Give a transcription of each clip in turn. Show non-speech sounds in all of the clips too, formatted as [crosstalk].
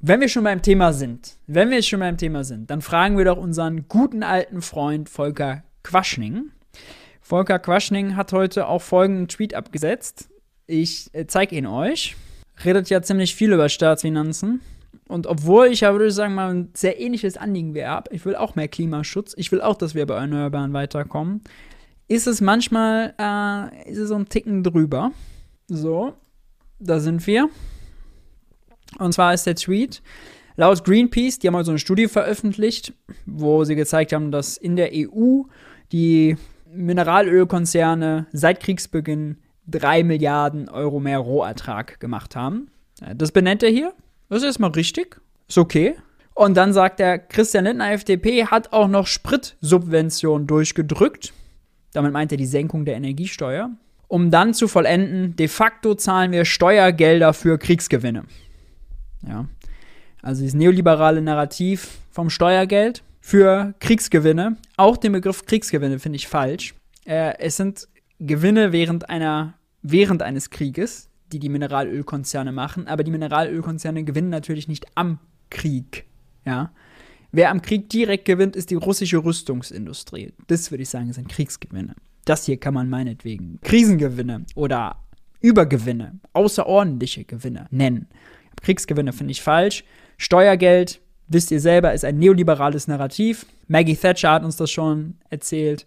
wenn wir schon beim Thema sind, wenn wir schon beim Thema sind, dann fragen wir doch unseren guten alten Freund Volker Quaschning. Volker Quaschning hat heute auch folgenden Tweet abgesetzt. Ich äh, zeige ihn euch. Redet ja ziemlich viel über Staatsfinanzen. Und obwohl ich ja, würde ich sagen, mal ein sehr ähnliches Anliegen wie ich will auch mehr Klimaschutz, ich will auch, dass wir bei Erneuerbaren weiterkommen, ist es manchmal, äh, ist es so ein Ticken drüber. So, da sind wir. Und zwar ist der Tweet, laut Greenpeace, die haben mal so eine Studie veröffentlicht, wo sie gezeigt haben, dass in der EU die Mineralölkonzerne seit Kriegsbeginn 3 Milliarden Euro mehr Rohertrag gemacht haben. Das benennt er hier. Das ist erstmal richtig. Ist okay. Und dann sagt er, Christian Lindner, FDP, hat auch noch Spritsubventionen durchgedrückt. Damit meint er die Senkung der Energiesteuer. Um dann zu vollenden, de facto zahlen wir Steuergelder für Kriegsgewinne. Ja. Also dieses neoliberale Narrativ vom Steuergeld für Kriegsgewinne. Auch den Begriff Kriegsgewinne finde ich falsch. Äh, es sind Gewinne während einer während eines Krieges, die die Mineralölkonzerne machen, aber die Mineralölkonzerne gewinnen natürlich nicht am Krieg. Ja. Wer am Krieg direkt gewinnt, ist die russische Rüstungsindustrie. Das würde ich sagen, sind Kriegsgewinne. Das hier kann man meinetwegen Krisengewinne oder Übergewinne, außerordentliche Gewinne nennen. Kriegsgewinne finde ich falsch. Steuergeld, wisst ihr selber, ist ein neoliberales Narrativ. Maggie Thatcher hat uns das schon erzählt.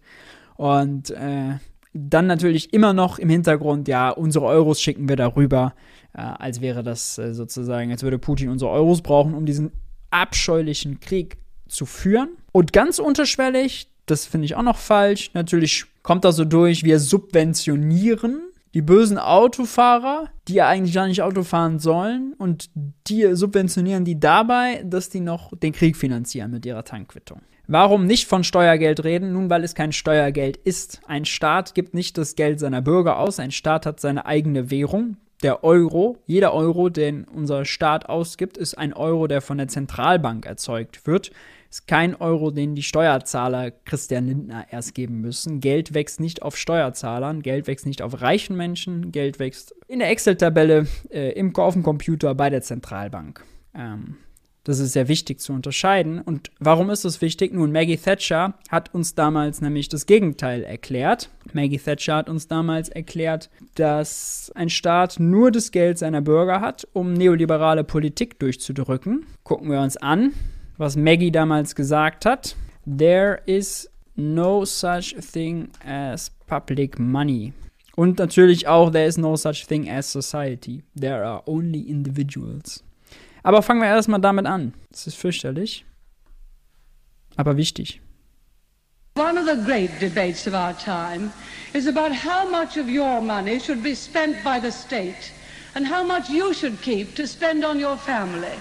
Und äh, dann natürlich immer noch im Hintergrund, ja, unsere Euros schicken wir darüber, äh, als wäre das äh, sozusagen, als würde Putin unsere Euros brauchen, um diesen abscheulichen Krieg zu führen. Und ganz unterschwellig, das finde ich auch noch falsch, natürlich kommt da so durch, wir subventionieren die bösen Autofahrer, die ja eigentlich gar nicht Auto fahren sollen und die subventionieren die dabei, dass die noch den Krieg finanzieren mit ihrer Tankquittung. Warum nicht von Steuergeld reden? Nun, weil es kein Steuergeld ist. Ein Staat gibt nicht das Geld seiner Bürger aus. Ein Staat hat seine eigene Währung. Der Euro, jeder Euro, den unser Staat ausgibt, ist ein Euro, der von der Zentralbank erzeugt wird ist kein Euro, den die Steuerzahler Christian Lindner erst geben müssen. Geld wächst nicht auf Steuerzahlern, Geld wächst nicht auf reichen Menschen, Geld wächst in der Excel-Tabelle äh, im, auf dem Computer bei der Zentralbank. Ähm, das ist sehr wichtig zu unterscheiden. Und warum ist das wichtig? Nun, Maggie Thatcher hat uns damals nämlich das Gegenteil erklärt. Maggie Thatcher hat uns damals erklärt, dass ein Staat nur das Geld seiner Bürger hat, um neoliberale Politik durchzudrücken. Gucken wir uns an, was Maggie damals gesagt hat. There is no such thing as public money. Und natürlich auch, there is no such thing as society. There are only individuals. Aber fangen wir erstmal damit an. Das ist fürchterlich, aber wichtig. One of the great debates of our time is about how much of your money should be spent by the state and how much you should keep to spend on your family.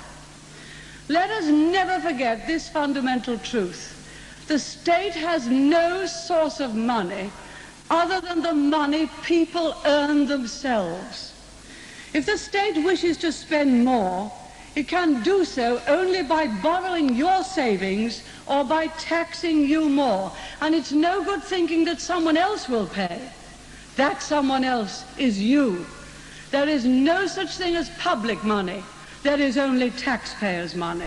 Let us never forget this fundamental truth. The state has no source of money other than the money people earn themselves. If the state wishes to spend more, it can do so only by borrowing your savings or by taxing you more. And it's no good thinking that someone else will pay. That someone else is you. There is no such thing as public money. That is only taxpayers' money.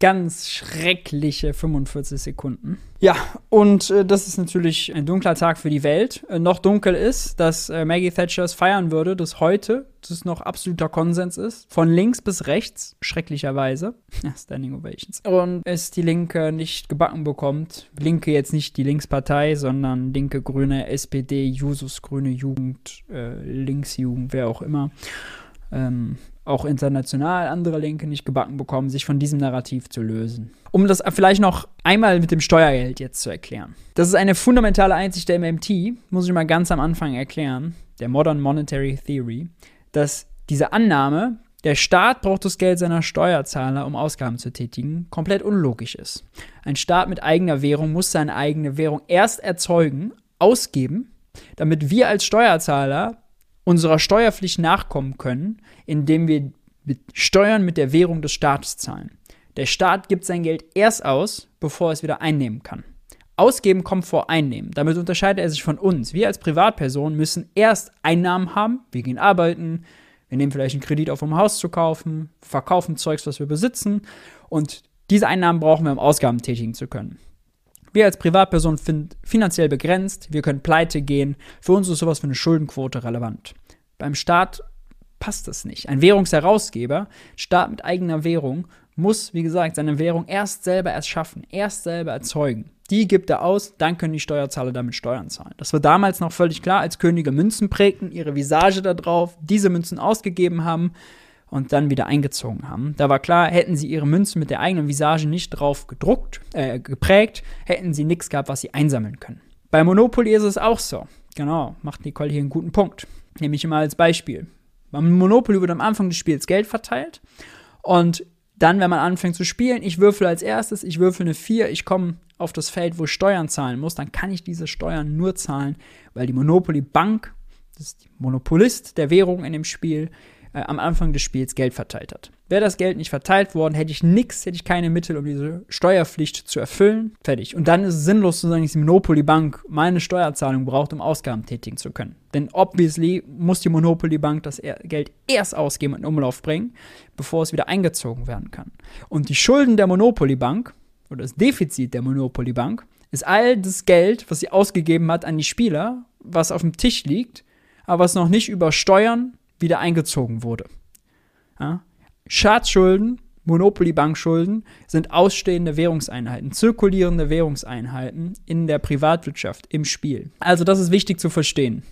Ganz schreckliche 45 Sekunden. Ja, und äh, das ist natürlich ein dunkler Tag für die Welt. Äh, noch dunkel ist, dass äh, Maggie Thatcher es feiern würde, dass heute das noch absoluter Konsens ist. Von links bis rechts, schrecklicherweise. [laughs] Ja, Standing Ovations. Und es die Linke nicht gebacken bekommt. Linke jetzt nicht die Linkspartei, sondern Linke, Grüne, SPD, Jusus, Grüne Jugend, äh, Linksjugend, wer auch immer ähm, auch international andere Linke nicht gebacken bekommen, sich von diesem Narrativ zu lösen. Um das vielleicht noch einmal mit dem Steuergeld jetzt zu erklären. Das ist eine fundamentale Einsicht der MMT, muss ich mal ganz am Anfang erklären, der Modern Monetary Theory, dass diese Annahme, der Staat braucht das Geld seiner Steuerzahler, um Ausgaben zu tätigen, komplett unlogisch ist. Ein Staat mit eigener Währung muss seine eigene Währung erst erzeugen, ausgeben, damit wir als Steuerzahler unserer Steuerpflicht nachkommen können, indem wir Steuern mit der Währung des Staates zahlen. Der Staat gibt sein Geld erst aus, bevor er es wieder einnehmen kann. Ausgeben kommt vor Einnehmen. Damit unterscheidet er sich von uns. Wir als Privatpersonen müssen erst Einnahmen haben, wir gehen arbeiten, Wir nehmen vielleicht einen Kredit auf, um ein Haus zu kaufen, verkaufen Zeugs, was wir besitzen und diese Einnahmen brauchen wir, um Ausgaben tätigen zu können. Wir als Privatperson sind finanziell begrenzt, wir können pleite gehen. Für uns ist sowas wie eine Schuldenquote relevant. Beim Staat passt das nicht. Ein Währungsherausgeber, Staat mit eigener Währung, muss, wie gesagt, seine Währung erst selber erschaffen, erst selber erzeugen. Die gibt er aus, dann können die Steuerzahler damit Steuern zahlen. Das war damals noch völlig klar, als Könige Münzen prägten, ihre Visage da drauf, diese Münzen ausgegeben haben und dann wieder eingezogen haben. Da war klar, hätten sie ihre Münzen mit der eigenen Visage nicht drauf gedruckt, äh, geprägt, hätten sie nichts gehabt, was sie einsammeln können. Bei Monopoly ist es auch so. Genau, macht Nicole hier einen guten Punkt. Nehme ich mal als Beispiel. Beim Monopoly wird am Anfang des Spiels Geld verteilt und dann, wenn man anfängt zu spielen, ich würfel als erstes, ich würfel eine 4, ich komme auf das Feld, wo ich Steuern zahlen muss, dann kann ich diese Steuern nur zahlen, weil die Monopoly Bank, das ist die Monopolist der Währung in dem Spiel, äh, am Anfang des Spiels Geld verteilt hat. Wäre das Geld nicht verteilt worden, hätte ich nichts, hätte ich keine Mittel, um diese Steuerpflicht zu erfüllen. Fertig. Und dann ist es sinnlos zu sagen, dass die Monopoly Bank meine Steuerzahlung braucht, um Ausgaben tätigen zu können. Denn obviously muss die Monopoly Bank das Geld erst ausgeben und in Umlauf bringen, bevor es wieder eingezogen werden kann. Und die Schulden der Monopoly Bank oder das Defizit der Monopoly Bank ist all das Geld, was sie ausgegeben hat an die Spieler, was auf dem Tisch liegt, aber was noch nicht über Steuern wieder eingezogen wurde. Ja? Staatsschulden, Monopoly-Bankschulden sind ausstehende Währungseinheiten, zirkulierende Währungseinheiten in der Privatwirtschaft, im Spiel. Also das ist wichtig zu verstehen.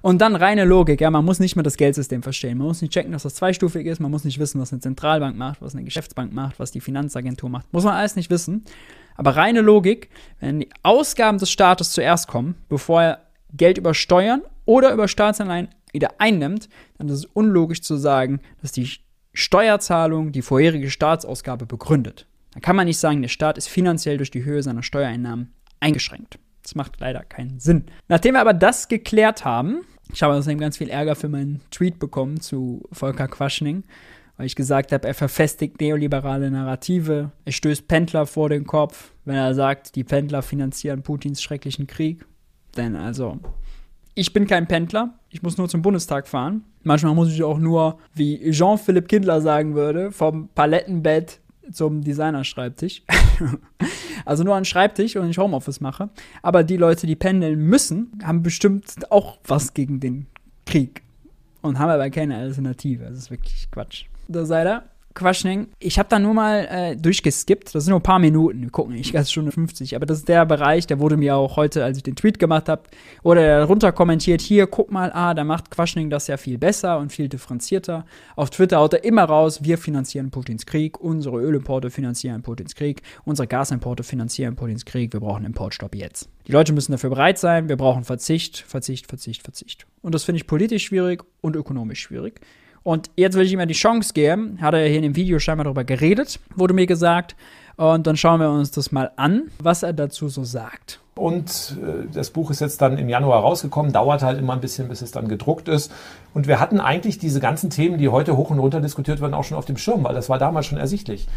Und dann reine Logik, ja, man muss nicht mehr das Geldsystem verstehen. Man muss nicht checken, dass das zweistufig ist, man muss nicht wissen, was eine Zentralbank macht, was eine Geschäftsbank macht, was die Finanzagentur macht. Muss man alles nicht wissen. Aber reine Logik, wenn die Ausgaben des Staates zuerst kommen, bevor er Geld über Steuern oder über Staatsanleihen wieder einnimmt, dann ist es unlogisch zu sagen, dass die Steuerzahlung die vorherige Staatsausgabe begründet. Da kann man nicht sagen, der Staat ist finanziell durch die Höhe seiner Steuereinnahmen eingeschränkt. Das macht leider keinen Sinn. Nachdem wir aber das geklärt haben, ich habe außerdem ganz viel Ärger für meinen Tweet bekommen zu Volker Quaschning, weil ich gesagt habe, er verfestigt neoliberale Narrative, er stößt Pendler vor den Kopf, wenn er sagt, die Pendler finanzieren Putins schrecklichen Krieg. Denn also, ich bin kein Pendler, ich muss nur zum Bundestag fahren. Manchmal muss ich auch nur, wie Jean-Philippe Kindler sagen würde, vom Palettenbett zum Designerschreibtisch. [laughs] also nur an Schreibtisch und ich Homeoffice mache. Aber die Leute, die pendeln müssen, haben bestimmt auch was gegen den Krieg. Und haben aber keine Alternative. Das ist wirklich Quatsch. Da sei da. Quaschning. Ich habe da nur mal äh, durchgeskippt. Das sind nur ein paar Minuten. Wir gucken nicht ganz Stunde 50. Aber das ist der Bereich, der wurde mir auch heute, als ich den Tweet gemacht habe, oder darunter kommentiert, hier, guck mal, ah, da macht Quaschning das ja viel besser und viel differenzierter. Auf Twitter haut er immer raus, wir finanzieren Putins Krieg, unsere Ölimporte finanzieren Putins Krieg, unsere Gasimporte finanzieren Putins Krieg, wir brauchen Importstopp jetzt. Die Leute müssen dafür bereit sein, wir brauchen Verzicht, Verzicht, Verzicht, Verzicht. Und das finde ich politisch schwierig und ökonomisch schwierig. Und jetzt will ich ihm ja die Chance geben. Hat er hier in dem Video scheinbar darüber geredet, wurde mir gesagt. Und dann schauen wir uns das mal an, was er dazu so sagt. Und äh, das Buch ist jetzt dann im Januar rausgekommen, dauert halt immer ein bisschen, bis es dann gedruckt ist. Und wir hatten eigentlich diese ganzen Themen, die heute hoch und runter diskutiert werden, auch schon auf dem Schirm, weil das war damals schon ersichtlich.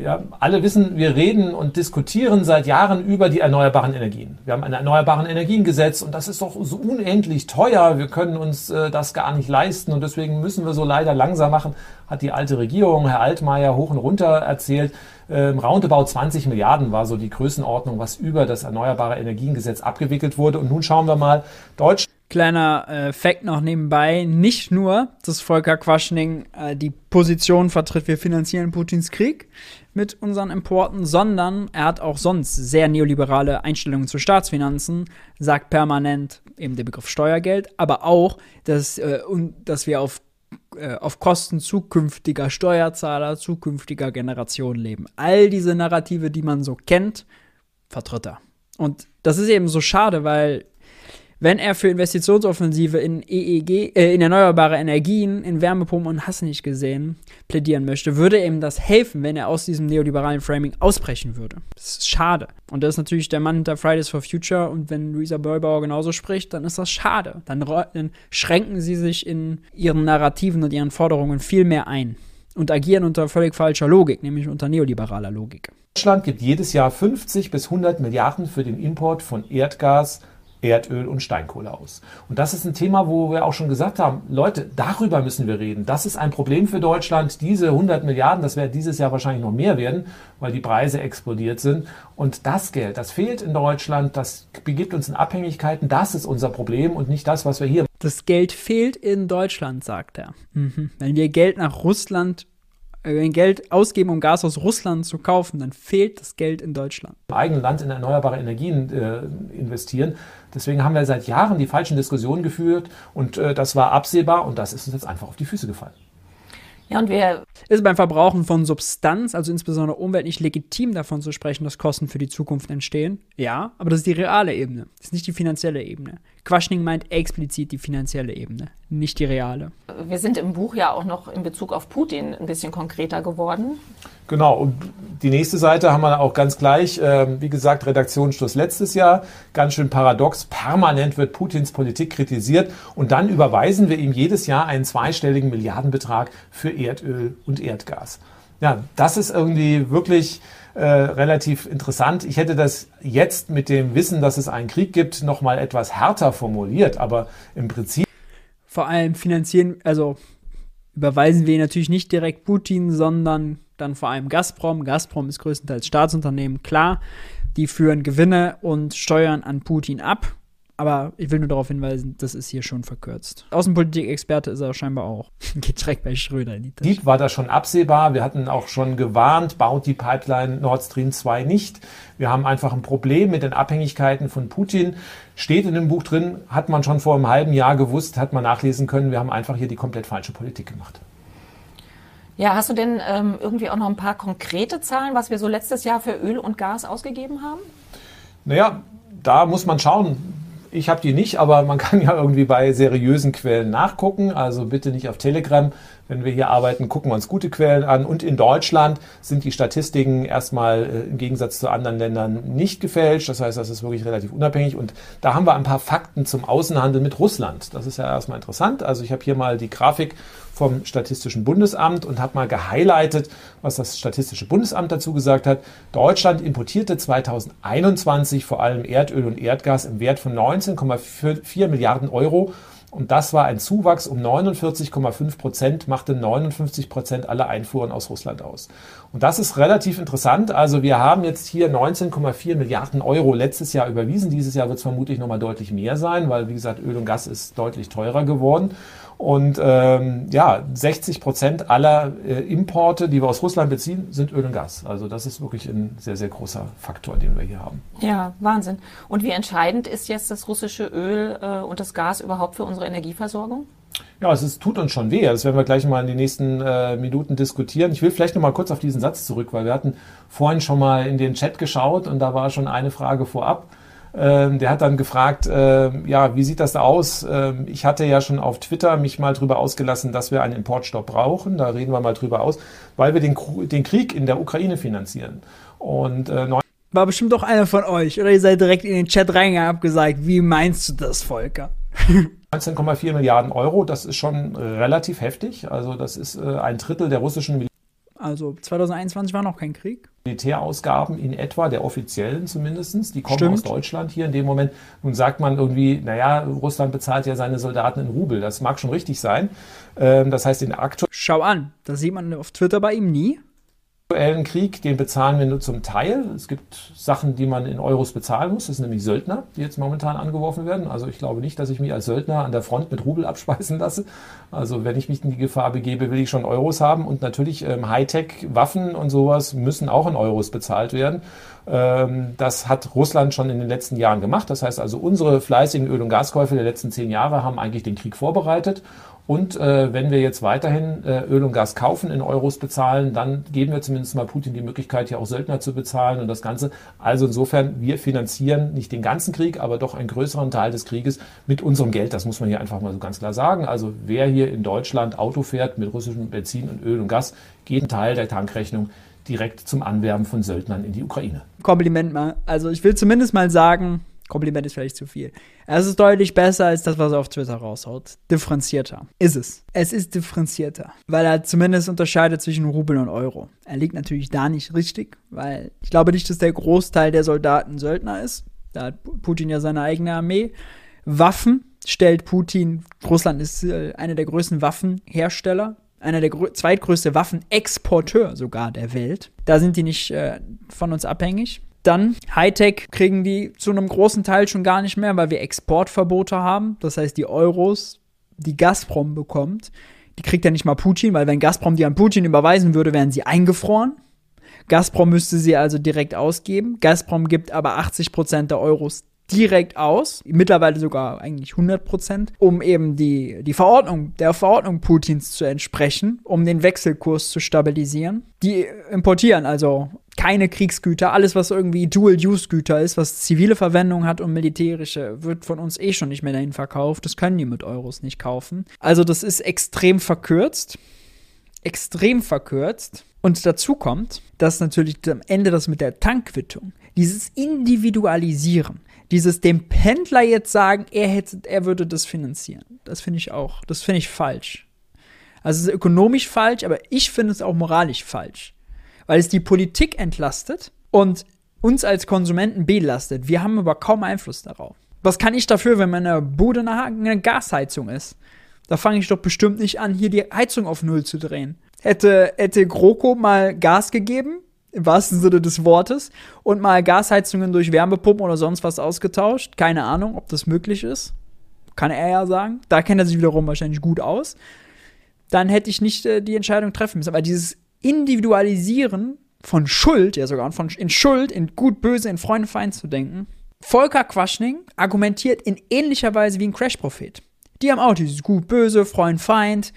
Ja, alle wissen, wir reden und diskutieren seit Jahren über die erneuerbaren Energien. Wir haben ein erneuerbaren Energiengesetz und das ist doch so unendlich teuer. Wir können uns äh, das gar nicht leisten und deswegen müssen wir so leider langsam machen, hat die alte Regierung, Herr Altmaier, hoch und runter erzählt. Ähm, roundabout 20 Milliarden war so die Größenordnung, was über das Erneuerbare Energiengesetz abgewickelt wurde. Und nun schauen wir mal, Deutschland. Kleiner äh, Fact noch nebenbei, nicht nur, dass Volker Quaschning äh, die Position vertritt, wir finanzieren Putins Krieg mit unseren Importen, sondern er hat auch sonst sehr neoliberale Einstellungen zu Staatsfinanzen, sagt permanent eben der Begriff Steuergeld, aber auch, dass, äh, und, dass wir auf äh, auf Kosten zukünftiger Steuerzahler, zukünftiger Generationen leben. All diese Narrative, die man so kennt, vertritt er. Und das ist eben so schade, weil wenn er für Investitionsoffensive in EEG, äh, in erneuerbare Energien, in Wärmepumpen und hast nicht gesehen, plädieren möchte, würde ihm das helfen, wenn er aus diesem neoliberalen Framing ausbrechen würde. Das ist schade. Und das ist natürlich der Mann hinter Fridays for Future und wenn Luisa Beubauer genauso spricht, dann ist das schade. Dann, dann schränken sie sich in ihren Narrativen und ihren Forderungen viel mehr ein und agieren unter völlig falscher Logik, nämlich unter neoliberaler Logik. Deutschland gibt jedes Jahr 50 bis 100 Milliarden für den Import von Erdgas, Erdöl und Steinkohle aus. Und das ist ein Thema, wo wir auch schon gesagt haben, Leute, darüber müssen wir reden. Das ist ein Problem für Deutschland. Diese 100 Milliarden, das werden dieses Jahr wahrscheinlich noch mehr werden, weil die Preise explodiert sind. Und das Geld, das fehlt in Deutschland, das begibt uns in Abhängigkeiten. Das ist unser Problem und nicht das, was wir hier. Das Geld fehlt in Deutschland, sagt er. Mhm. Wenn wir Geld nach Russland wenn Geld ausgeben, um Gas aus Russland zu kaufen, dann fehlt das Geld in Deutschland. Im eigenen Land in erneuerbare Energien äh, investieren. Deswegen haben wir seit Jahren die falschen Diskussionen geführt und äh, das war absehbar und das ist uns jetzt einfach auf die Füße gefallen. Ja, und wir. Ist beim Verbrauchen von Substanz, also insbesondere Umwelt, nicht legitim davon zu sprechen, dass Kosten für die Zukunft entstehen? Ja, aber das ist die reale Ebene, das ist nicht die finanzielle Ebene. Quaschning meint explizit die finanzielle Ebene, nicht die reale. Wir sind im Buch ja auch noch in Bezug auf Putin ein bisschen konkreter geworden. Genau, und die nächste Seite haben wir auch ganz gleich. Äh, wie gesagt, Redaktionsschluss letztes Jahr. Ganz schön paradox. Permanent wird Putins Politik kritisiert und dann überweisen wir ihm jedes Jahr einen zweistelligen Milliardenbetrag für Erdöl und Erdgas. Ja, das ist irgendwie wirklich äh, relativ interessant. Ich hätte das jetzt mit dem Wissen, dass es einen Krieg gibt, noch mal etwas härter formuliert, aber im Prinzip vor allem finanzieren, also überweisen wir natürlich nicht direkt Putin, sondern dann vor allem Gazprom. Gazprom ist größtenteils Staatsunternehmen, klar. Die führen Gewinne und Steuern an Putin ab. Aber ich will nur darauf hinweisen, das ist hier schon verkürzt. Außenpolitik-Experte ist er scheinbar auch. [laughs] Geht direkt bei Schröder in die Tasche. Dieb war das schon absehbar. Wir hatten auch schon gewarnt, baut die Pipeline Nord Stream 2 nicht. Wir haben einfach ein Problem mit den Abhängigkeiten von Putin. Steht in dem Buch drin, hat man schon vor einem halben Jahr gewusst, hat man nachlesen können. Wir haben einfach hier die komplett falsche Politik gemacht. Ja, hast du denn ähm, irgendwie auch noch ein paar konkrete Zahlen, was wir so letztes Jahr für Öl und Gas ausgegeben haben? Naja, da muss man schauen ich habe die nicht, aber man [laughs] kann ja irgendwie bei seriösen Quellen nachgucken. Also bitte nicht auf Telegram. Wenn wir hier arbeiten, gucken wir uns gute Quellen an. Und in Deutschland sind die Statistiken erstmal äh, im Gegensatz zu anderen Ländern nicht gefälscht. Das heißt, das ist wirklich relativ unabhängig. Und da haben wir ein paar Fakten zum Außenhandel mit Russland. Das ist ja erstmal interessant. Also ich habe hier mal die Grafik vom Statistischen Bundesamt und habe mal gehighlightet, was das Statistische Bundesamt dazu gesagt hat. Deutschland importierte 2021 vor allem Erdöl und Erdgas im Wert von 19,4 Milliarden Euro. Und das war ein Zuwachs um 49,5 Prozent, machte 59 Prozent aller Einfuhren aus Russland aus. Und das ist relativ interessant. Also wir haben jetzt hier 19,4 Milliarden Euro letztes Jahr überwiesen. Dieses Jahr wird es vermutlich nochmal deutlich mehr sein, weil, wie gesagt, Öl und Gas ist deutlich teurer geworden. Und ähm, ja, 60 Prozent aller äh, Importe, die wir aus Russland beziehen, sind Öl und Gas. Also das ist wirklich ein sehr, sehr großer Faktor, den wir hier haben. Ja, Wahnsinn. Und wie entscheidend ist jetzt das russische Öl äh, und das Gas überhaupt für unsere Energieversorgung? Ja, es ist, tut uns schon weh. Das werden wir gleich mal in den nächsten äh, Minuten diskutieren. Ich will vielleicht noch mal kurz auf diesen Satz zurück, weil wir hatten vorhin schon mal in den Chat geschaut und da war schon eine Frage vorab. Ähm, der hat dann gefragt, äh, ja, wie sieht das da aus? Ähm, ich hatte ja schon auf Twitter mich mal drüber ausgelassen, dass wir einen Importstopp brauchen. Da reden wir mal drüber aus, weil wir den, den Krieg in der Ukraine finanzieren. Und äh, war bestimmt doch einer von euch, oder ihr seid direkt in den Chat reingegangen und habt gesagt, wie meinst du das, Volker? [laughs] 19,4 Milliarden Euro, das ist schon relativ heftig. Also das ist äh, ein Drittel der russischen Militär also 2021 war noch kein Krieg. Militärausgaben in etwa, der offiziellen zumindest, die kommen Stimmt. aus Deutschland hier in dem Moment. Nun sagt man irgendwie, naja, Russland bezahlt ja seine Soldaten in Rubel. Das mag schon richtig sein. Ähm, das heißt, in aktuell. Schau an, das sieht man auf Twitter bei ihm nie aktuellen Krieg, den bezahlen wir nur zum Teil. Es gibt Sachen, die man in Euros bezahlen muss. Das sind nämlich Söldner, die jetzt momentan angeworfen werden. Also ich glaube nicht, dass ich mich als Söldner an der Front mit Rubel abspeisen lasse. Also wenn ich mich in die Gefahr begebe, will ich schon Euros haben. Und natürlich ähm, Hightech-Waffen und sowas müssen auch in Euros bezahlt werden. Ähm, das hat Russland schon in den letzten Jahren gemacht. Das heißt also, unsere fleißigen Öl- und Gaskäufe der letzten zehn Jahre haben eigentlich den Krieg vorbereitet. Und äh, wenn wir jetzt weiterhin äh, Öl und Gas kaufen, in Euros bezahlen, dann geben wir zumindest mal Putin die Möglichkeit, hier auch Söldner zu bezahlen und das Ganze. Also insofern, wir finanzieren nicht den ganzen Krieg, aber doch einen größeren Teil des Krieges mit unserem Geld. Das muss man hier einfach mal so ganz klar sagen. Also wer hier in Deutschland Auto fährt mit russischem Benzin und Öl und Gas, geht ein Teil der Tankrechnung direkt zum Anwerben von Söldnern in die Ukraine. Kompliment mal. Also ich will zumindest mal sagen, Kompliment ist vielleicht zu viel. Es ist deutlich besser als das, was er auf Twitter raushaut. Differenzierter. Ist es. Es ist differenzierter. Weil er zumindest unterscheidet zwischen Rubel und Euro. Er liegt natürlich da nicht richtig, weil ich glaube nicht, dass der Großteil der Soldaten Söldner ist. Da hat Putin ja seine eigene Armee. Waffen stellt Putin, Russland ist äh, einer der größten Waffenhersteller, einer der zweitgrößte Waffenexporteur sogar der Welt. Da sind die nicht äh, von uns abhängig. Dann Hightech kriegen die zu einem großen Teil schon gar nicht mehr, weil wir Exportverbote haben. Das heißt, die Euros, die Gazprom bekommt, die kriegt ja nicht mal Putin, weil wenn Gazprom die an Putin überweisen würde, wären sie eingefroren. Gazprom müsste sie also direkt ausgeben. Gazprom gibt aber 80 Prozent der Euros direkt aus, mittlerweile sogar eigentlich 100 Prozent, um eben die, die Verordnung, der Verordnung Putins zu entsprechen, um den Wechselkurs zu stabilisieren. Die importieren also keine Kriegsgüter, alles was irgendwie Dual-Use-Güter ist, was zivile Verwendung hat und militärische, wird von uns eh schon nicht mehr dahin verkauft. Das können die mit Euros nicht kaufen. Also das ist extrem verkürzt. Extrem verkürzt. Und dazu kommt, dass natürlich am Ende das mit der Tankquittung, dieses Individualisieren, dieses dem Pendler jetzt sagen, er hätte, er würde das finanzieren. Das finde ich auch, das finde ich falsch. Also es ist ökonomisch falsch, aber ich finde es auch moralisch falsch. Weil es die Politik entlastet und uns als Konsumenten belastet. Wir haben aber kaum Einfluss darauf. Was kann ich dafür, wenn meine Bude eine Gasheizung ist? Da fange ich doch bestimmt nicht an, hier die Heizung auf Null zu drehen. Hätte, hätte GroKo mal Gas gegeben, im wahrsten Sinne des Wortes, und mal Gasheizungen durch Wärmepumpen oder sonst was ausgetauscht. Keine Ahnung, ob das möglich ist. Kann er ja sagen. Da kennt er sich wiederum wahrscheinlich gut aus. Dann hätte ich nicht äh, die Entscheidung treffen müssen. Aber dieses Individualisieren von Schuld, ja sogar von in Schuld, in gut, böse, in Freund, Feind zu denken. Volker Quaschning argumentiert in ähnlicher Weise wie ein Crash-Prophet. Die haben auch dieses gut, böse, Freund, Feind,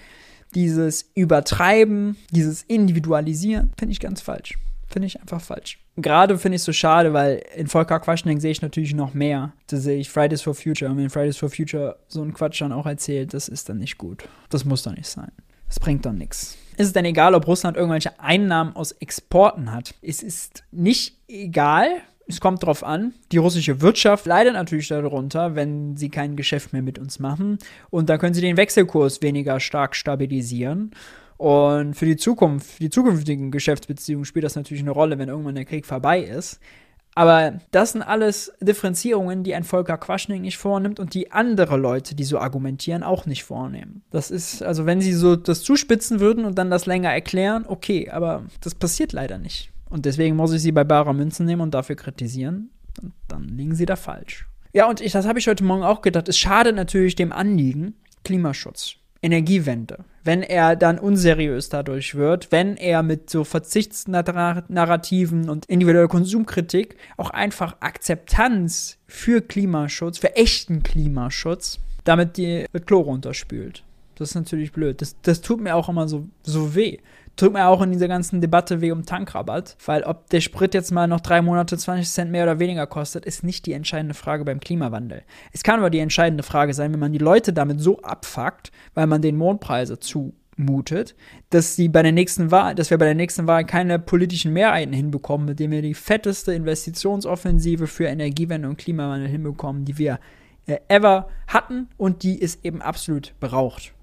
dieses Übertreiben, dieses Individualisieren, finde ich ganz falsch. Finde ich einfach falsch. Gerade finde ich es so schade, weil in Volker Quaschning sehe ich natürlich noch mehr. Da sehe ich Fridays for Future. Und wenn Fridays for Future so einen Quatsch dann auch erzählt, das ist dann nicht gut. Das muss doch nicht sein. Das bringt doch nichts. Ist es denn egal, ob Russland irgendwelche Einnahmen aus Exporten hat? Es ist nicht egal. Es kommt darauf an. Die russische Wirtschaft leidet natürlich darunter, wenn sie kein Geschäft mehr mit uns machen. Und da können sie den Wechselkurs weniger stark stabilisieren. Und für die Zukunft, für die zukünftigen Geschäftsbeziehungen spielt das natürlich eine Rolle, wenn irgendwann der Krieg vorbei ist. Aber das sind alles Differenzierungen, die ein Volker Quaschning nicht vornimmt und die andere Leute, die so argumentieren, auch nicht vornehmen. Das ist, also wenn sie so das zuspitzen würden und dann das länger erklären, okay, aber das passiert leider nicht. Und deswegen muss ich sie bei barer Münzen nehmen und dafür kritisieren. Und dann liegen sie da falsch. Ja, und ich, das habe ich heute Morgen auch gedacht. Es schadet natürlich dem Anliegen Klimaschutz. Energiewende, wenn er dann unseriös dadurch wird, wenn er mit so Verzichtsnarrativen und individueller Konsumkritik auch einfach Akzeptanz für Klimaschutz, für echten Klimaschutz, damit die mit Chlor runterspült. Das ist natürlich blöd. Das, das tut mir auch immer so, so weh tut mir auch in dieser ganzen Debatte weh um Tankrabatt, weil ob der Sprit jetzt mal noch drei Monate 20 Cent mehr oder weniger kostet, ist nicht die entscheidende Frage beim Klimawandel. Es kann aber die entscheidende Frage sein, wenn man die Leute damit so abfuckt, weil man den Mondpreise zumutet, dass sie bei der nächsten Wahl, dass wir bei der nächsten Wahl keine politischen Mehrheiten hinbekommen, mit denen wir die fetteste Investitionsoffensive für Energiewende und Klimawandel hinbekommen, die wir äh, ever hatten und die es eben absolut braucht.